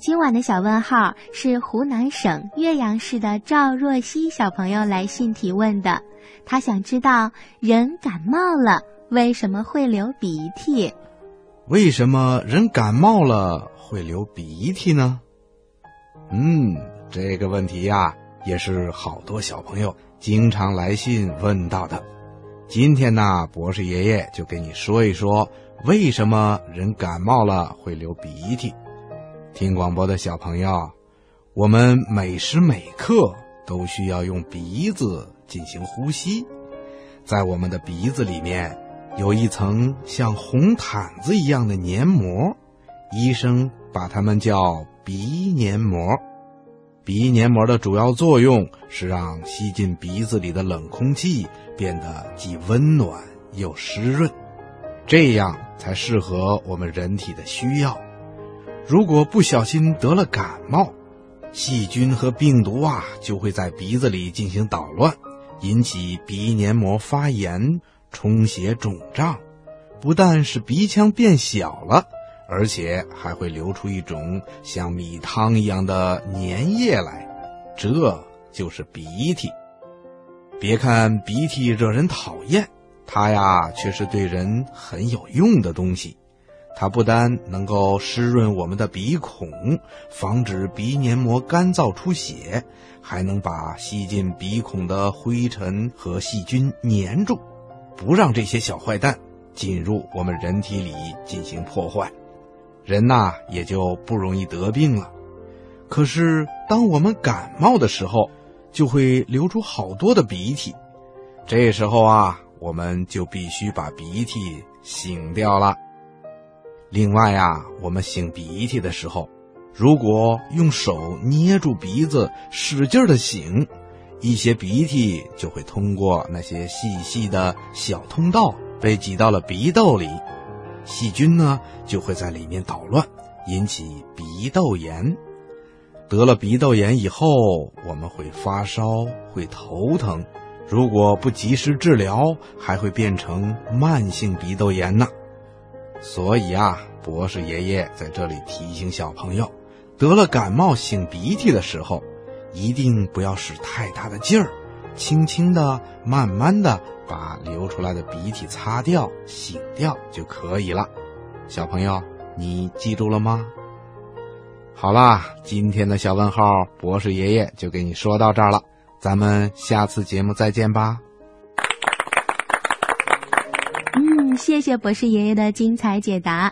今晚的小问号是湖南省岳阳市的赵若曦小朋友来信提问的，他想知道人感冒了为什么会流鼻涕？为什么人感冒了会流鼻涕呢？嗯，这个问题呀，也是好多小朋友经常来信问到的。今天呢，博士爷爷就给你说一说，为什么人感冒了会流鼻涕。听广播的小朋友，我们每时每刻都需要用鼻子进行呼吸，在我们的鼻子里面有一层像红毯子一样的黏膜，医生把它们叫鼻黏膜。鼻黏膜的主要作用是让吸进鼻子里的冷空气变得既温暖又湿润，这样才适合我们人体的需要。如果不小心得了感冒，细菌和病毒啊就会在鼻子里进行捣乱，引起鼻黏膜发炎、充血、肿胀，不但使鼻腔变小了，而且还会流出一种像米汤一样的粘液来，这就是鼻涕。别看鼻涕惹人讨厌，它呀却是对人很有用的东西。它不单能够湿润我们的鼻孔，防止鼻黏膜干燥出血，还能把吸进鼻孔的灰尘和细菌粘住，不让这些小坏蛋进入我们人体里进行破坏，人呐也就不容易得病了。可是当我们感冒的时候，就会流出好多的鼻涕，这时候啊，我们就必须把鼻涕擤掉了。另外呀，我们擤鼻涕的时候，如果用手捏住鼻子，使劲的擤，一些鼻涕就会通过那些细细的小通道被挤到了鼻窦里，细菌呢就会在里面捣乱，引起鼻窦炎。得了鼻窦炎以后，我们会发烧，会头疼，如果不及时治疗，还会变成慢性鼻窦炎呢。所以啊，博士爷爷在这里提醒小朋友，得了感冒擤鼻涕的时候，一定不要使太大的劲儿，轻轻的、慢慢的把流出来的鼻涕擦掉、擤掉就可以了。小朋友，你记住了吗？好啦，今天的小问号，博士爷爷就给你说到这儿了，咱们下次节目再见吧。谢谢博士爷爷的精彩解答。